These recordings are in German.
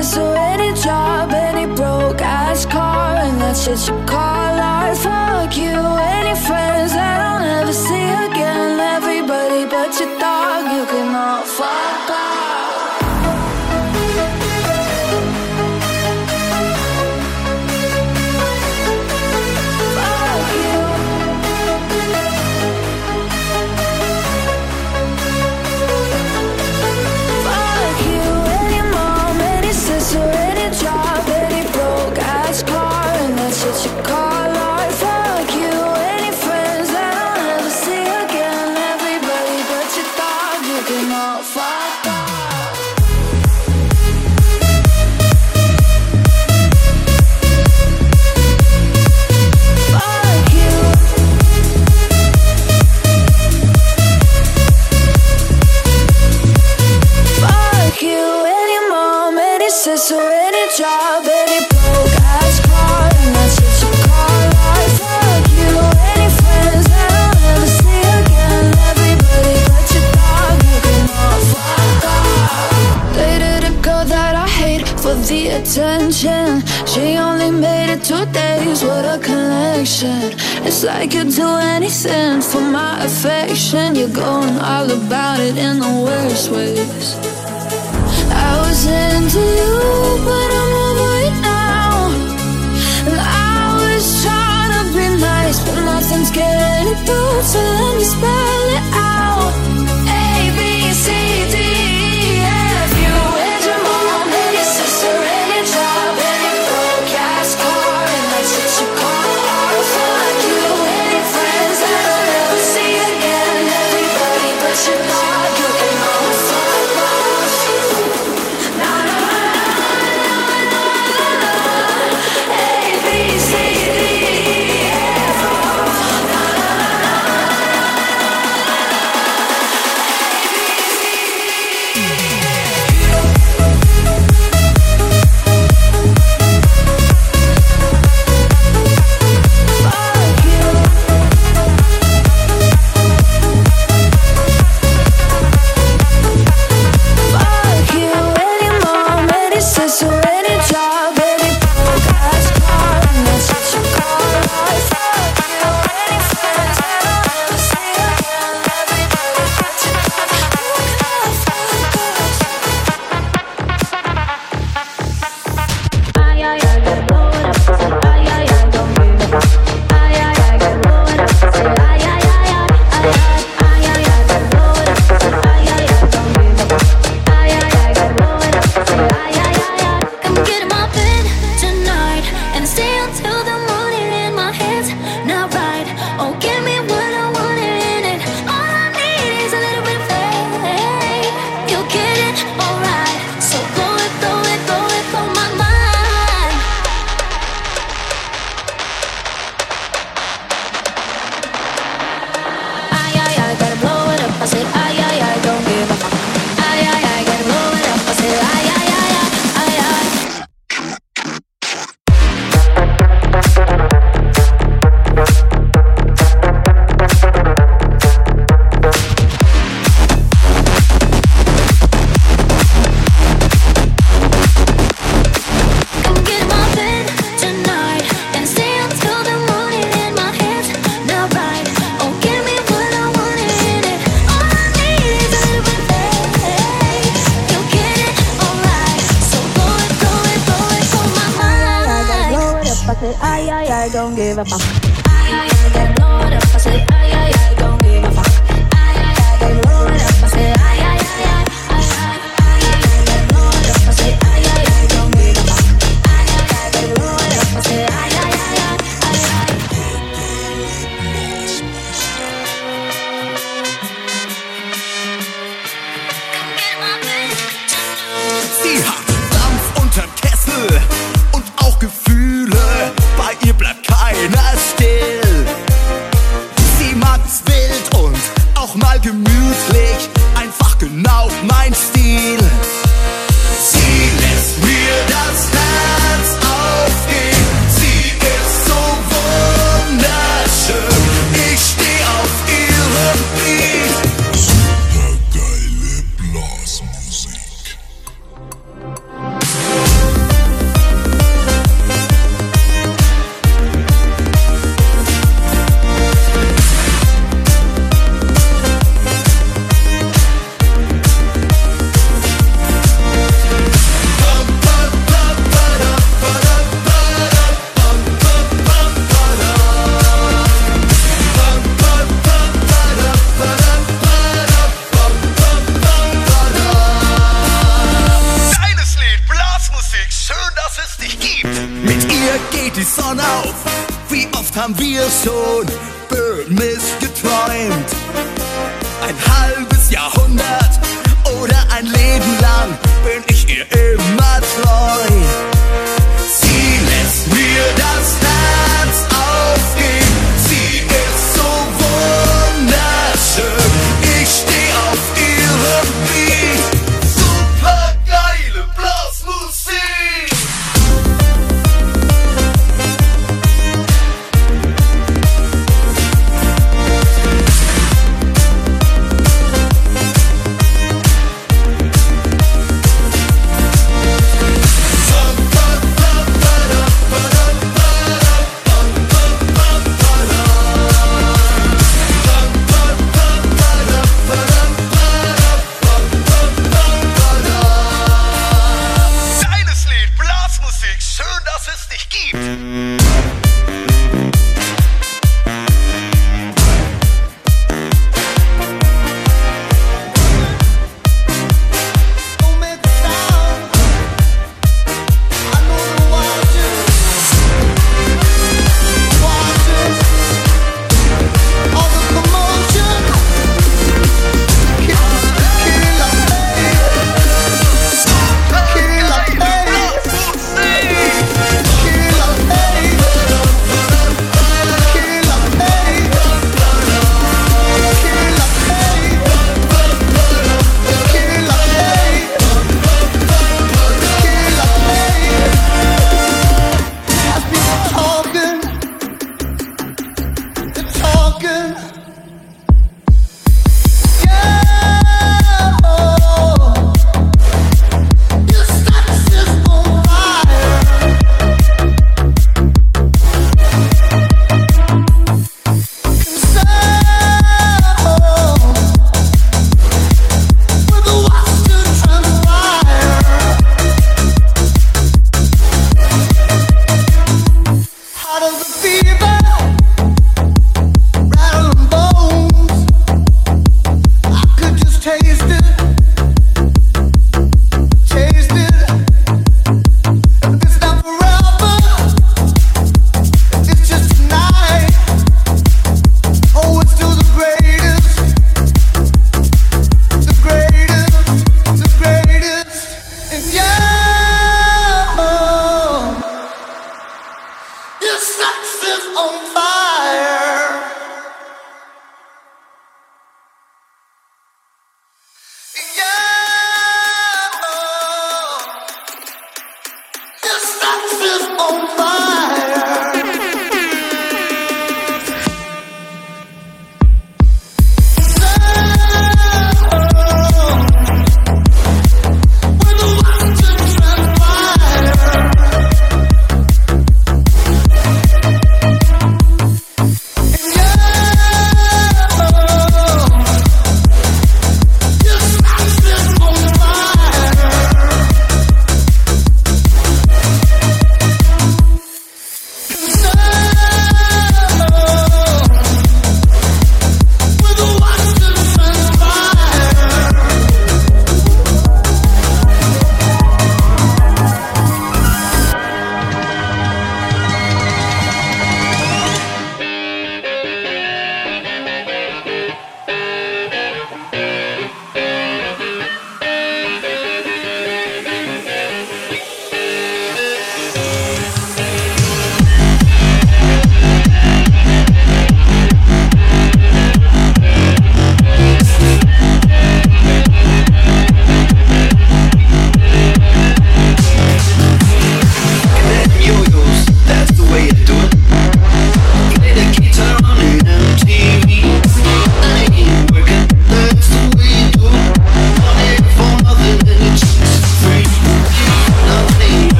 eso It's like you'd do anything for my affection. You're going all about it in the worst ways. I was into you, but I'm over it now. And I was trying to be nice, but nothing's getting through. So let me spell it out.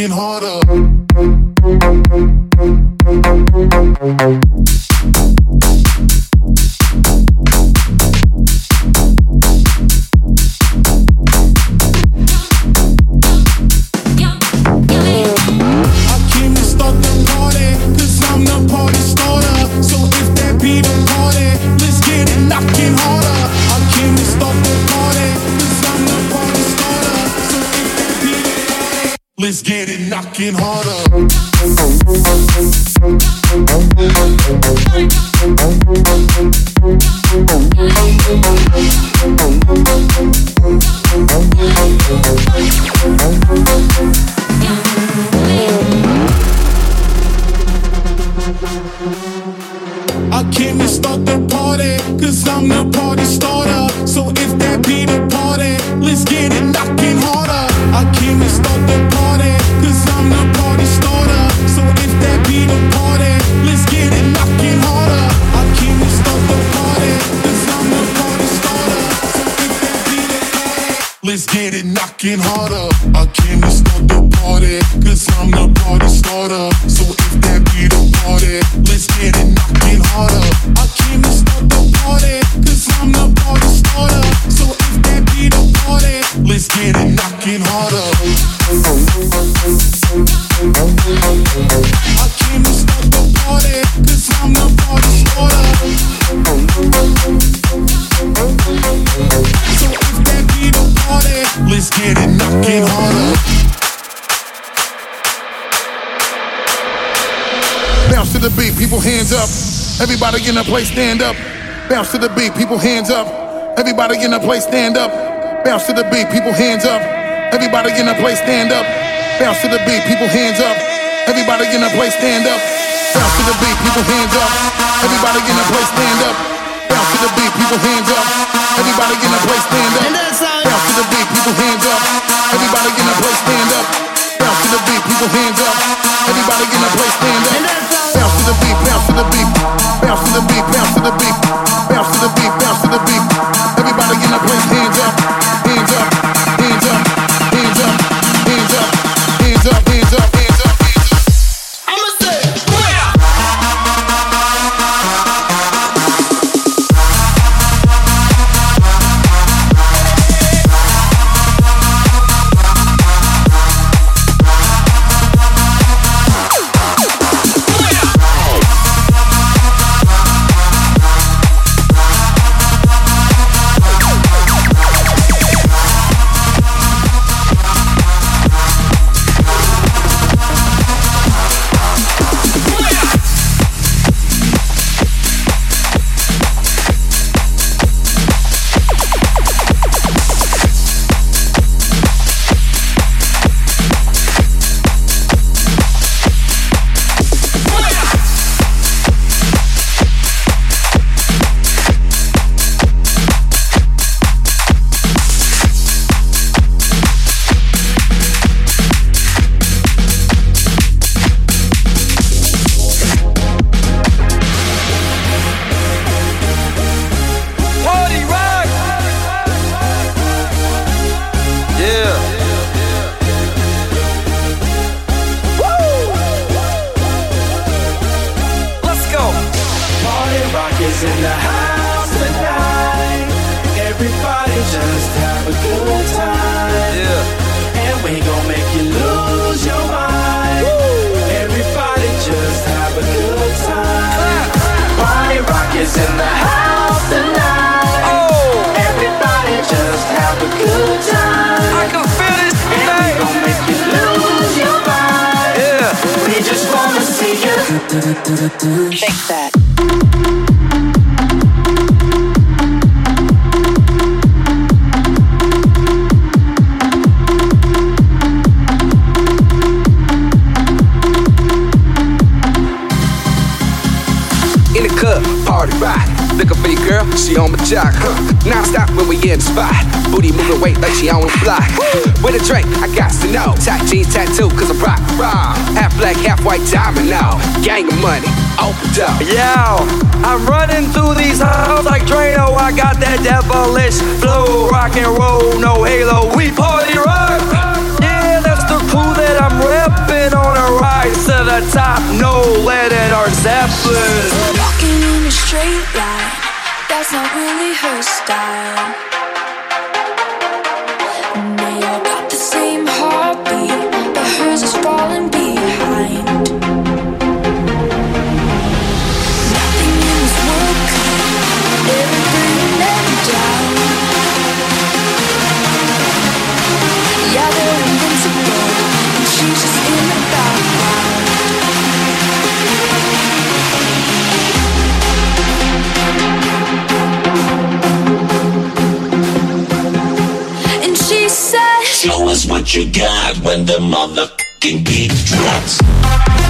working harder. Bounce to the beat, people hands up. Everybody in the place, stand up. Bounce to the beat, people hands up. Everybody in the place, stand up. Bounce to the beat, people hands up. Everybody in the place, stand up. Bounce to the beat, people hands up. Everybody in the place, stand up. Bounce to the beat, people hands up. Everybody in the place, stand up. Bounce to the beat, people hands up. Everybody in the place, stand up. Bounce to the beat, people hands up. Everybody in the place, stand up. Bounce to the beat, people hands up. Everybody in place, stand up bounce to the beat, bounce to the beat, bounce to the beat, bounce to the beat, bounce to the beat, bounce to the beat. Everybody in the place, hands up, hands up. No lead or Zeppelin. Walking in a straight line, that's not really her style. Show us what you got when the motherfucking beat drops.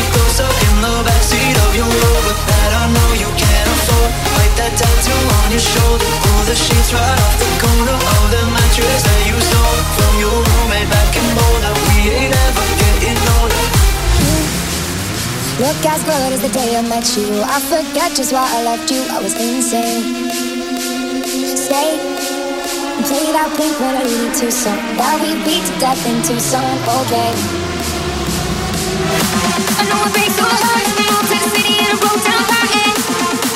of your that I know you can't afford. Wipe that tattoo on your shoulder. Pull the sheets right off the corner of the mattress that you stole from your roommate back in Boulder. We ain't ever getting older. Look as good as the day I met you. I forget just why I left you. I was insane. Stay play that Blink 182 song that we beat to death in Tucson. Okay. I know it breaks your heart. Texas City and a broke down.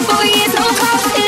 Boy, it's no cost.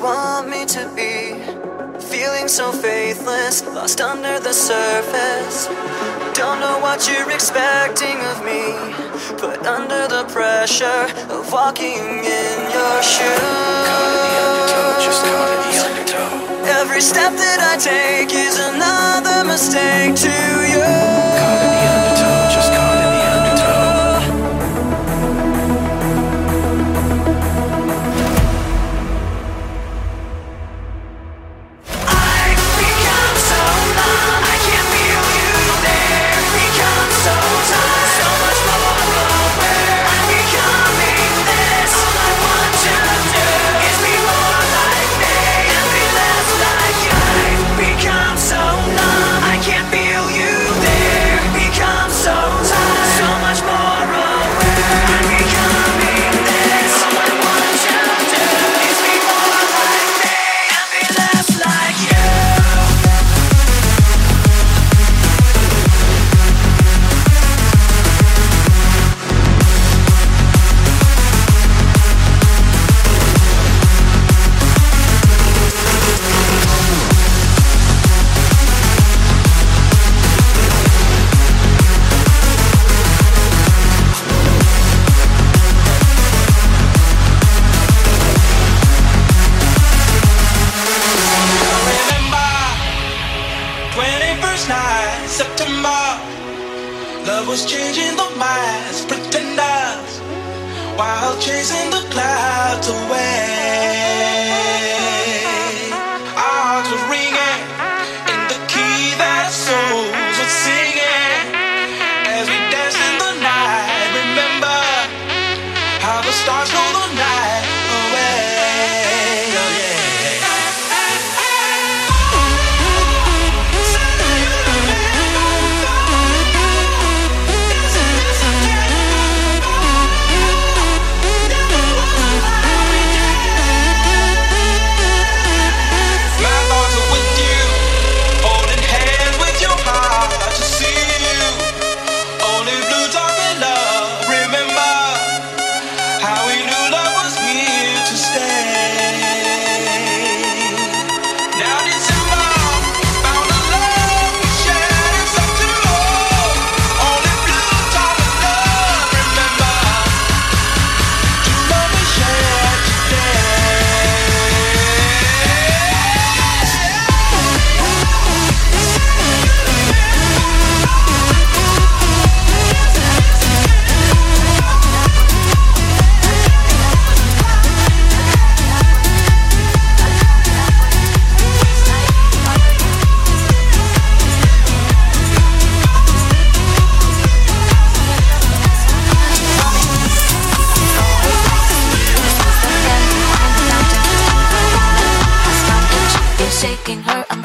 want me to be. Feeling so faithless, lost under the surface. Don't know what you're expecting of me, but under the pressure of walking in your shoes. Every step that I take is another mistake to you.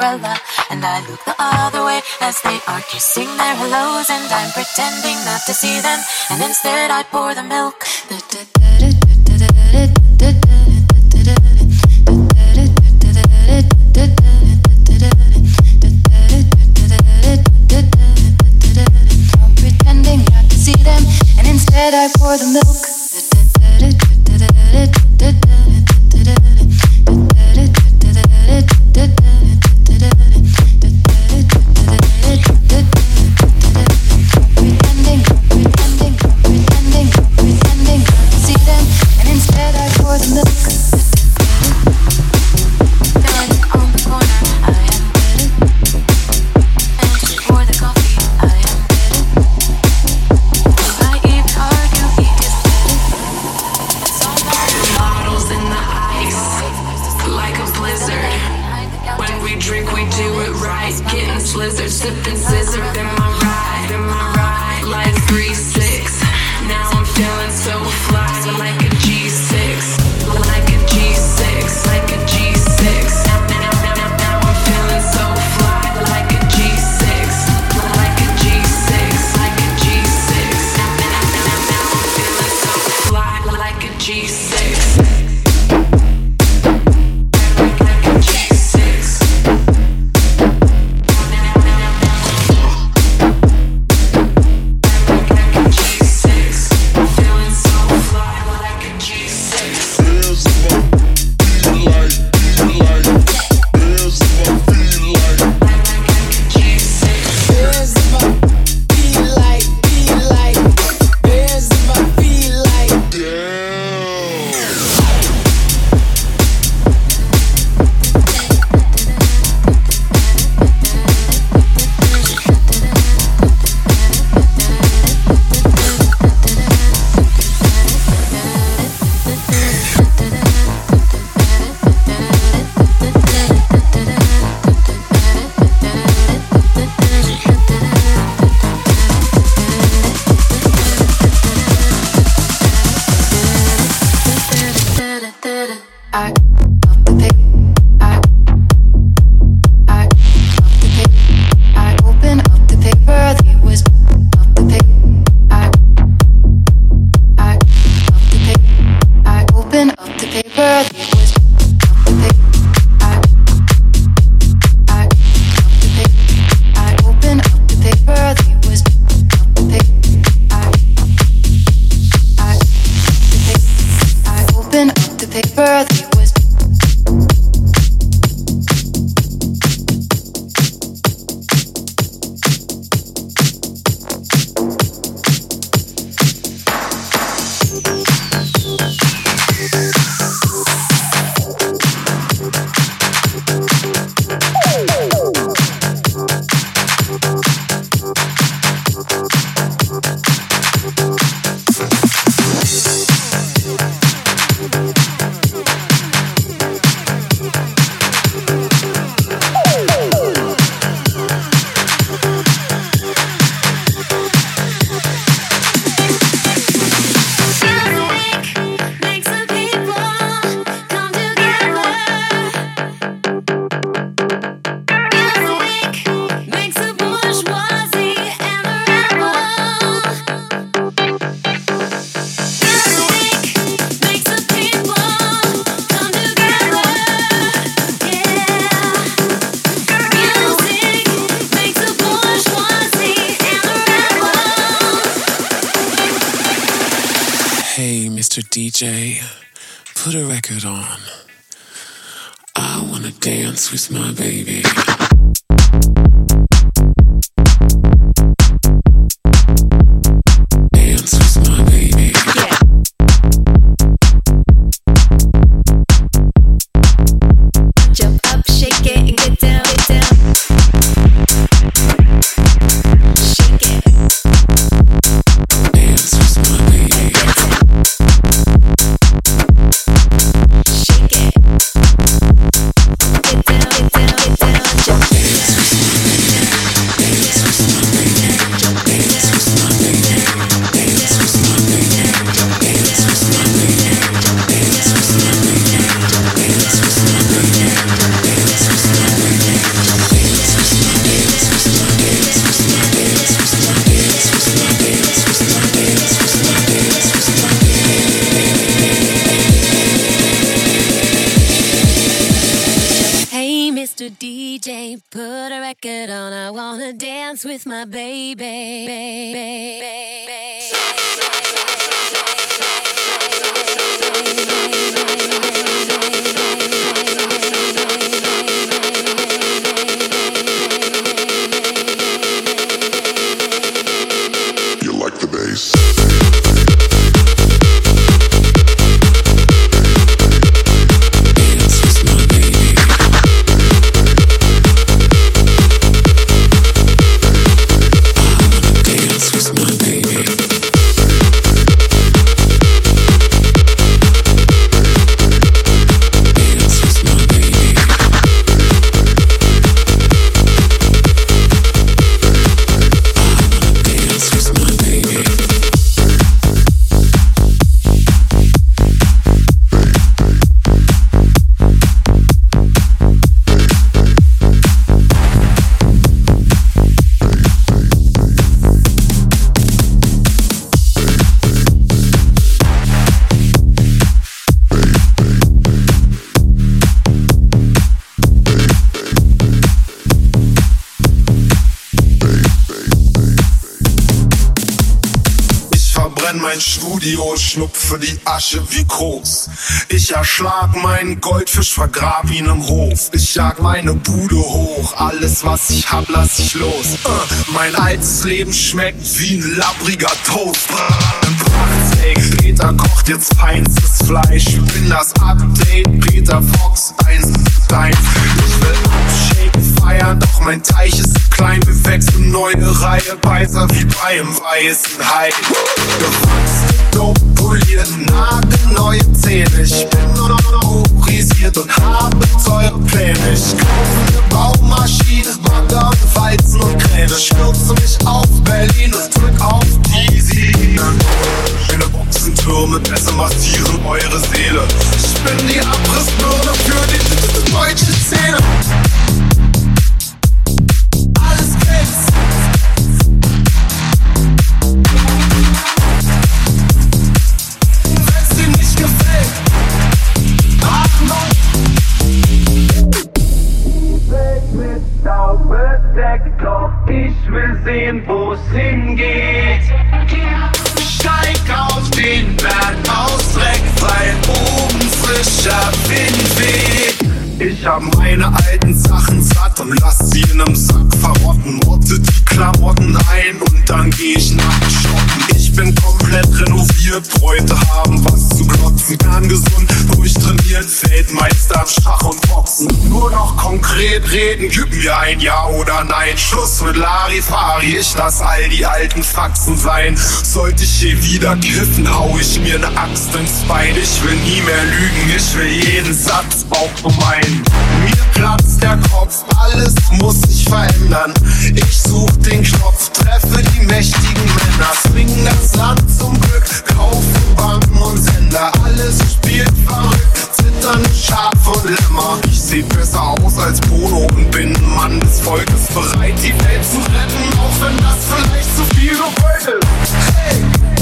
umbrella. And I look the other way as they are kissing their hellos, and I'm pretending not to see them. And instead, I pour the milk. I'm pretending not to see them, and instead, I pour the milk. Studio, schnupfe die Asche wie Koks. Ich erschlag meinen Goldfisch, vergrab ihn im Hof. Ich jag meine Bude hoch, alles was ich hab, lass ich los. Äh, mein altes Leben schmeckt wie ein labbriger Toast. Im Prachtsteak, Peter kocht jetzt feinstes Fleisch. Bin das Update, Peter Fox 1 1. Ich will abshaken, feiern, doch mein Teich ist klein. Wir wechseln neue Reihe, Beiser wie bei einem weißen Hai. Gewachsen, dope, poliert, nagelneue Zähne. Ich bin nur noch hochisiert und habe teure Pläne. Ich kaufe eine Baumaschine, Bagger und Weizen und Kräne. Stürze mich auf Berlin und drück auf Easy. Schöne Boxentürme, besser massieren eure Seele. Ich bin die Abrissbirne für die deutsche Szene. Hab meine alten Sachen satt und lass sie in nem Sack verrotten. Rotte die Klamotten ein und dann geh ich nackt shoppen. Ich bin komplett renoviert, Bräute haben was zu glotzen. Kerngesund, durchtrainiert, Feldmeister im Schach und Boxen. Nur noch konkret reden, gib mir ein Ja oder Nein. Schluss mit Larifari, ich lass all die alten Faxen sein. Sollte ich hier wieder kiffen, hau ich mir ne Axt ins Bein. Ich will nie mehr lügen, ich will jeden Satz auch bemeinen. Mir platzt der Kopf, alles muss sich verändern. Ich such den Knopf, treffe die mächtigen Männer. Swing das Land zum Glück, kaufe Banken und Sender. Alles spielt verrückt, zittern Schaf und Lämmer. Ich seh besser aus als Bono und bin Mann des Volkes. Bereit, die Welt zu retten, auch wenn das vielleicht zu viel ist. Hey,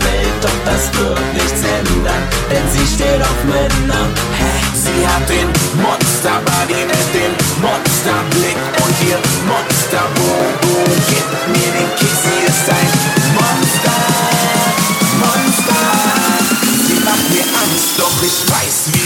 Welt, doch das wird nichts ändern, denn sie steht auf Männer. Sie hat den Monsterbody mit dem Monsterblick und ihr Monsterbobo. Gib mir den Kiss, sie ist ein Monster, Monster. Sie macht mir Angst, doch ich weiß, wie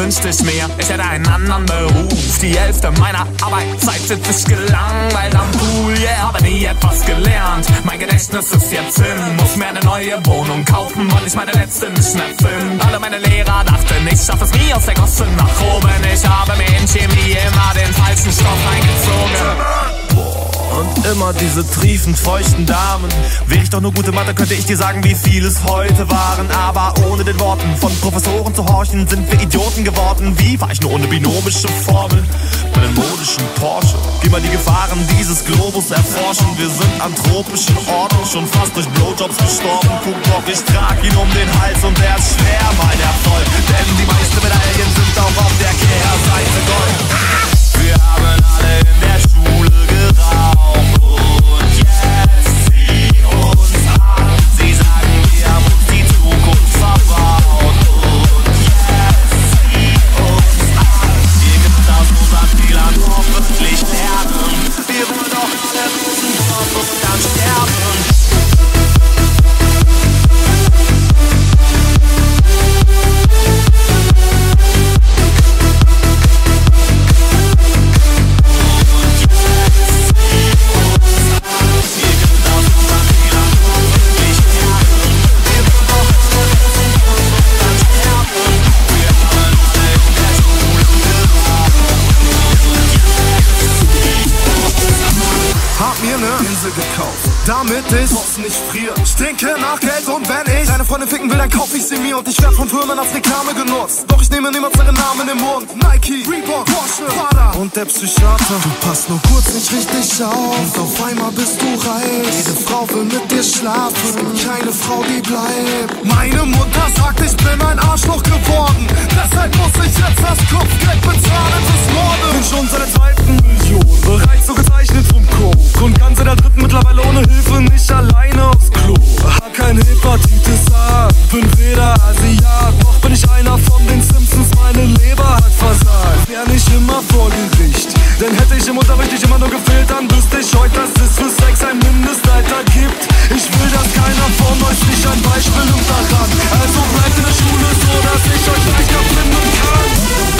wünschte ich mir, ich hätte einen anderen Beruf. Die Hälfte meiner Arbeitszeit sitze ich gelangweilt am Pool. Yeah, habe nie etwas gelernt. Mein Gedächtnis ist jetzt hin Muss mir eine neue Wohnung immer diese triefend feuchten Damen. Wäre ich doch nur gute Mathe, könnte ich dir sagen, wie viel es heute waren. Aber ohne den Worten von Professoren zu horchen, sind wir Idioten geworden. Wie war ich nur ohne binomische Formel? Meinen modischen Porsche. Geh mal die Gefahren dieses Globus erforschen. Wir sind an tropischen Orten, schon fast durch Blowjobs gestorben. Guck doch, ich trag ihn um den Hals und der ist schwer, mein Erfolg. Denn die meisten Medaillen sind auch auf der Kehrseite Gold. Wir haben alle in der Schule geraucht damit ich draußen nicht frier. Stinke nach Geld und wenn ich deine Freundin ficken will, dann kauf ich sie mir und ich werd von Firmen als Reklame genutzt. Doch ich nehme niemals ihren Namen im Mund. Nike, Reebok, Porsche, Prada und der Psychiater. Du passt nur kurz nicht richtig auf und auf einmal bist du reich. Jede Frau will mit dir schlafen, es gibt keine Frau, die bleibt. Meine Mutter sagt, ich bin ein Arschloch geworden. Deshalb muss ich jetzt das Kopfgeld bezahlen fürs Morden. Bin schon seit der dritten Million Bereits so gezeichnet vom Coke Und ganz in der dritten mittlerweile ohne Hilfe nicht alleine aufs Klo. Hab kein Hepatitis A, bin weder Asiat. Noch bin ich einer von den Simpsons, meine Leber hat versagt. Wär nicht immer vor Gericht Denn hätte ich im Unterricht nicht immer nur gefehlt Dann wüsste ich heute, dass es für Sex ein Mindestalter gibt. Ich will, dass keiner von euch nicht ein Beispiel nimmt daran. Also bleibt in der Schule so, dass ich euch leichter finden kann.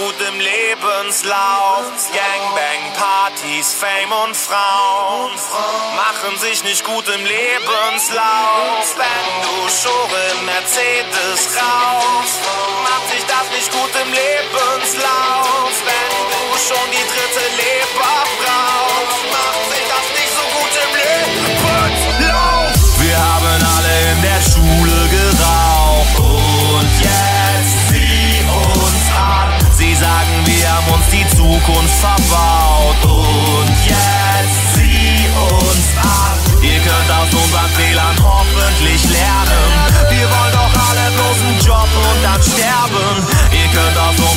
gut im Lebenslauf. Gangbang, Partys, Fame und Frauen machen sich nicht gut im Lebenslauf. Wenn du Schore Mercedes raus, macht sich das nicht gut im Lebenslauf. Wenn du schon die dritte Leber brauchst, macht sich das nicht so gut im Lebenslauf. Wir haben alle in der Schule verbaut. Und jetzt zieh uns ab. Ihr könnt aus unseren Fehlern hoffentlich lernen. Wir wollen doch alle bloßen Job und dann sterben. Ihr könnt aus unseren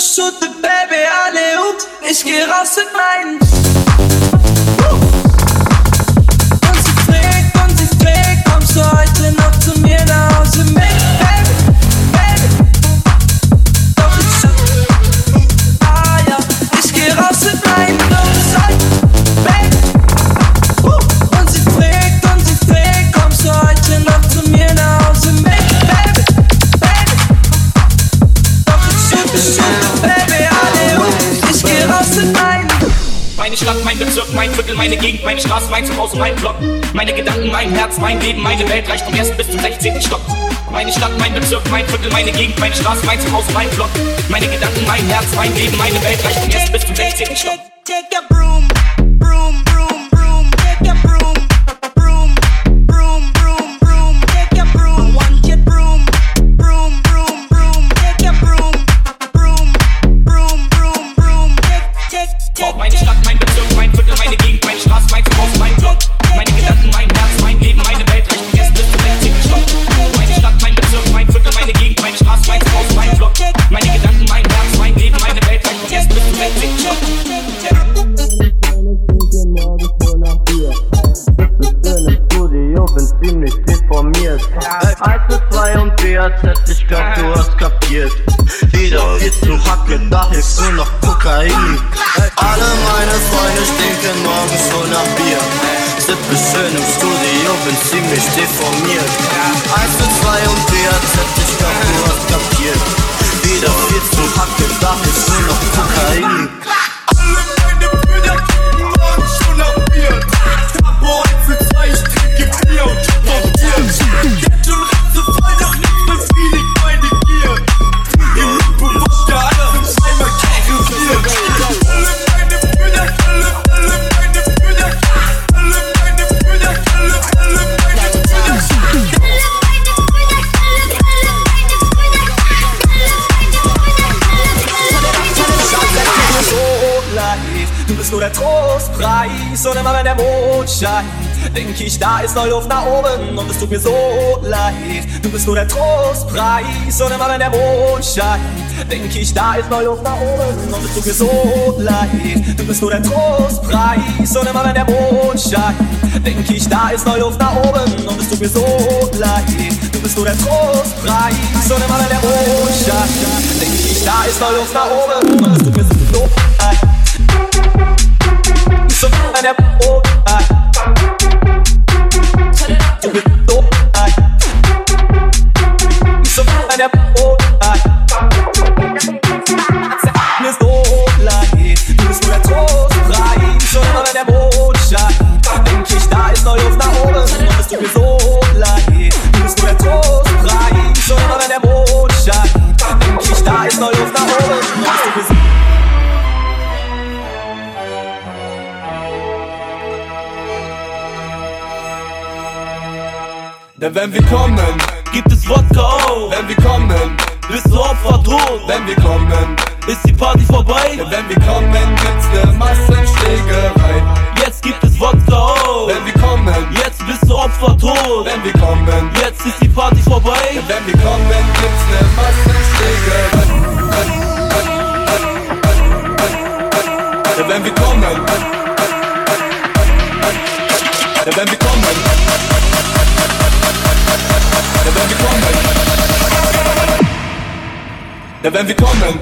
Schütte, Baby, alle und ich geh raus mit meinen meine Gegend, meine Straße, mein Zuhause, mein Block. Meine Gedanken, mein Herz, mein Leben, meine Welt reicht vom ersten bis zum 16. Stock. Meine Stadt, mein Bezirk, mein Viertel, meine Gegend, meine Straße, mein Zuhause, mein Block. Meine Gedanken, mein Herz, mein Leben, meine Welt reicht vom ersten bis zum 16. Stock. Ist noch Luft nach oben und es tut mir so leid. Du bist nur der Trostpreis und immer wenn der Mond scheint, denk ich, da ist noch Luft nach oben und es tut mir so leid. Du bist nur der Trostpreis und immer wenn der Mond scheint, denk ich, da ist noch Luft nach oben und es tut mir so leid. Du bist nur der Trostpreis und immer wenn der Mond scheint, denk ich, da ist noch Luft nach oben und es tut mir so leid. Denn wenn wir kommen, gibt es Wodka auch. Wenn wir kommen, bist du Opfer tot. Wenn wir kommen, ist die Party vorbei. Denn wenn wir kommen, gibt's ne Massenschlägerei. Jetzt gibt es Wodka auch. Wenn wir kommen, jetzt bist du Opfer tot. Wenn wir kommen, jetzt ist die Party vorbei. Denn wenn wir kommen, gibt's ne denn wenn wir kommen,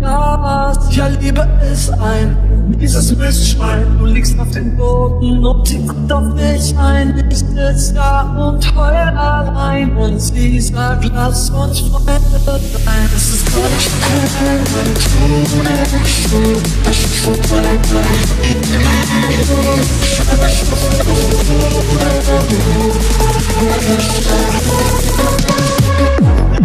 Gas. Ja, Liebe ist ein dieses Mistschwein, du liegst auf dem Boden und sie guckt auf mich ein. Ich sitz da und heul allein und sie sagt, lass uns Freunde sein. Es ist gar nicht schön, wenn du nicht so,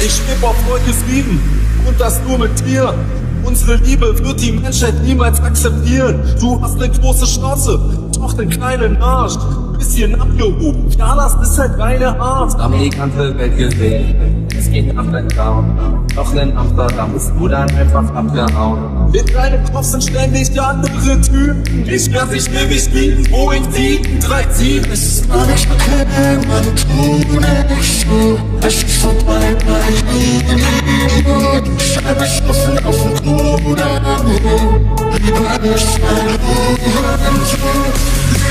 Ich schwebe auf neues Frieden und das nur mit dir. Unsere Liebe wird die Menschheit niemals akzeptieren. Du hast eine große Schnauze, doch den kleinen Arsch. Bisschen abgehoben, ja, das ist halt deine Art. Amerikanische Welt gesehen, es geht nach deinem Traum. Doch in Amsterdam bist du dann einfach abgehauen. In deinem Kopf sind ständig andere Typen. Ich werde dich ewig lieben, Boeing 737. Es ist gar nicht okay, meine Tode nicht so. Es ist vorbei, mein Scheibe stoffen auf den Boden. Liebe ist mein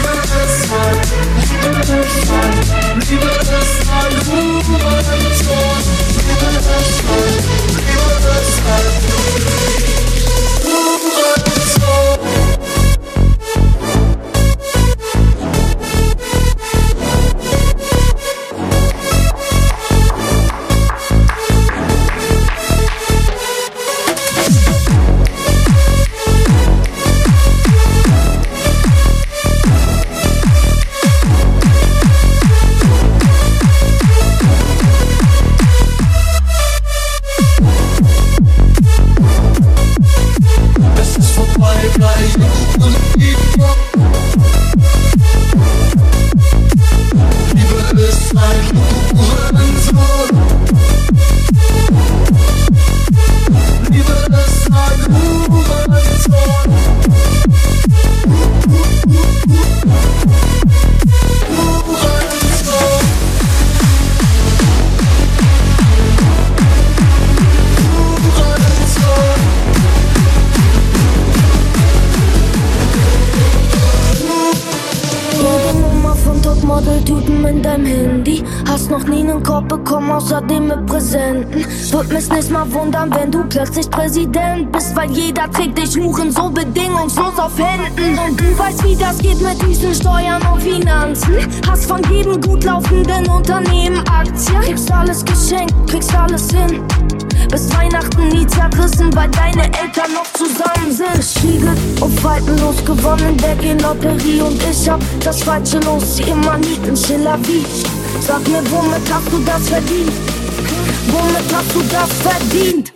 River, river, river, river, river, mal wundern, wenn du plötzlich Präsident bist, weil jeder trägt dich Huren so bedingungslos auf Händen. Und du weißt, wie das geht mit diesen Steuern und Finanzen. Hast von jedem gut laufenden Unternehmen Aktien. Kriegst alles geschenkt, kriegst alles hin. Bis Weihnachten nie zerrissen, weil deine Eltern noch zusammen sind. Spiegel und faltenlos gewonnen, der Lotterie und ich hab das falsche Los, immer nie in Schiller wie. Sag mir, womit hast du das verdient? Womit hast du das verdient?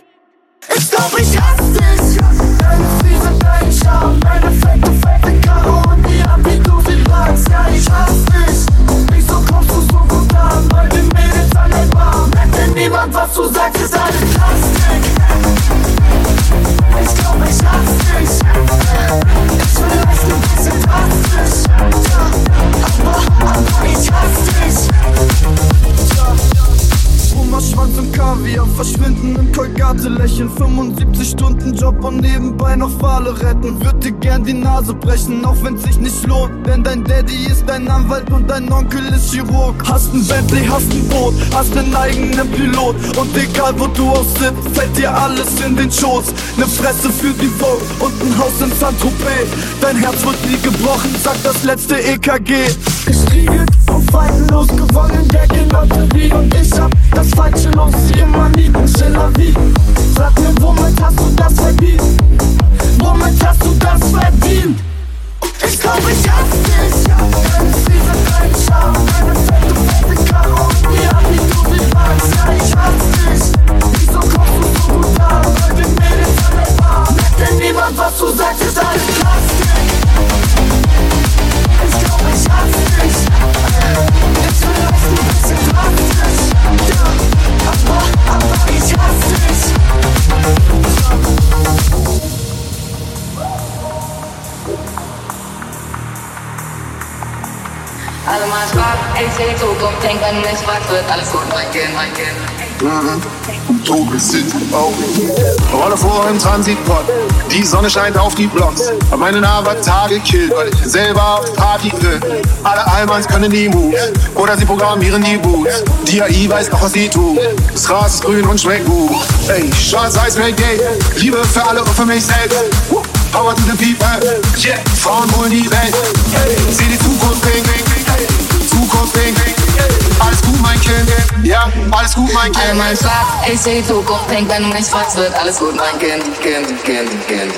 Ich glaub, ich hasse dich. Deine Friese, dein Charme, deine fette, fette Karo und die du sie magst. Ja, ich hasse dich. Wieso kommst du so gut an? Bei den Mädels an der Bar. Merkt niemand, was du sagst, ist alles Plastik. Ich glaub, ich hasse dich. Ist vielleicht ein bisschen drastisch. Ja, aber, aber ich hasse dich. Hummer, Schwanz und Kaviar verschwinden im Kolgate lächeln. 75 Stunden Job und nebenbei noch Wale retten. Würd dir gern die Nase brechen, auch wenn's sich nicht lohnt. Denn dein Daddy ist dein Anwalt und dein Onkel ist Chirurg. Hast ein Bentley, hast ein Boot, hast nen eigenen Pilot. Und egal wo du auch sitzt, fällt dir alles in den Schoß. Ne Fresse für die Vogue und ein Haus in Saint-Tropez. Dein Herz wird nie gebrochen, sagt das letzte EKG Gestriegelt faltenlos gewonnen, der Lotterie Und ich hab das falsche Los, immer nie in Schiller wie Sag mir, womit hast du das verdient? Womit hast du das verdient? Ich glaub, ich hasse dich. Deine Friese, dein Charme, deine fette, fette Karo Und Art, wie du sie magst, ja, ich hasse dich. Wieso kommst du so gut an? Bei den Mädels an der Bar. Merkt denn niemand, was du sagst, ist alles Plastik. Ich glaub, ich hasse dich. Ist vielleicht ein bisschen drastisch. Ja, aber, aber ich hasse dich. Alle mal Spaß, ich seh die Zukunft, denk an mich, was wird alles gut, mein Kind, mein Kind. Mhm. Du bist in Rolle vor im Transitpot. Die Sonne scheint auf die Blocks. Hab meinen Avatar gekillt, weil ich selber auf Party will. Alle Allmanns können die Moves. Oder sie programmieren die Boots. Die AI weiß noch, was sie tut. Das Gras ist grün und schmeckt gut. Ey, schwarz-weiß, red gay. Liebe für alle und für mich selbst. Power to the people. Yeah. Frauen holen die Welt. Seh die Zukunft, ping. Zukunft, ping. Alles gut, mein Kind. Ja, alles gut, mein Kind. Alle mal Spaß, ich seh die Zukunft, denk an mich, was wird alles gut, mein Kind, Kind, Kind, Kind, Kind.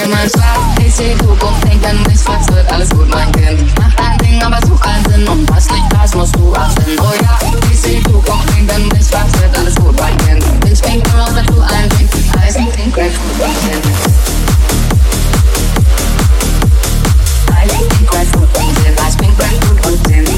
Alle mal Spaß, ich seh die Zukunft, denk an mich, was wird alles gut, mein Kind. Mach dein Ding. Ding, aber such einen Sinn und was nicht passt, musst du abfinden. Oh ja, ich seh du guckst pink, wenn du bist schwarz, wird alles gut bei dir. Bin pink, nur raus, du einen Drink, heißen Pink Grapefruit und Gin. Heißen Pink Grapefruit und Gin, weiß Pink Grapefruit und Gin. Oh ja, ich seh du guckst pink, wenn du bist schwarz, wird alles gut bei dir. Bin pink, nur raus, du einen Drink, heißen Pink Grapefruit und Gin.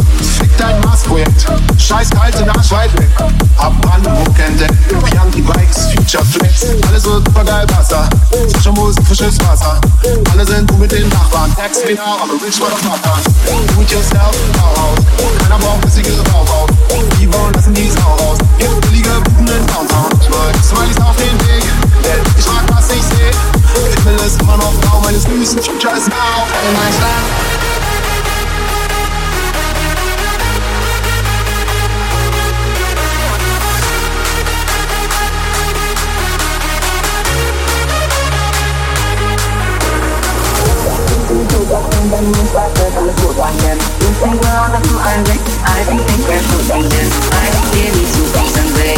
fick dein Mars-Projekt. Scheiß kalte Arschweit weg. Hab Brandenburg entdeckt. Bianchi Bikes, Future Flex. Alles so supergeil Wasser. Frische Musik, frisches Wasser. Alle sind gut mit den Nachbarn. Tax me now, I'm a rich motherfucker. Do it yourself, Bauhaus. Keiner braucht bissige Rauchhaut. Die wollen lassen die Sau raus. Gibt billige Buden in Downtown. Smileys auf den Weg. Ich mag, was ich seh. Himmel ist immer noch grau. Meine süßen Future ist now. Mein Schlaf. Leben ist I think think so fix and break.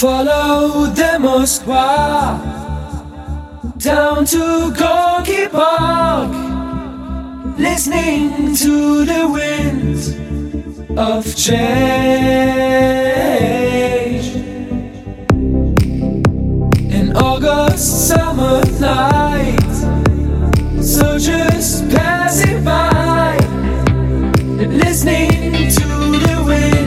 Follow the Moscow down to Gorky Park, listening to the wind of change. An August summer night, soldiers passing by, listening to the wind.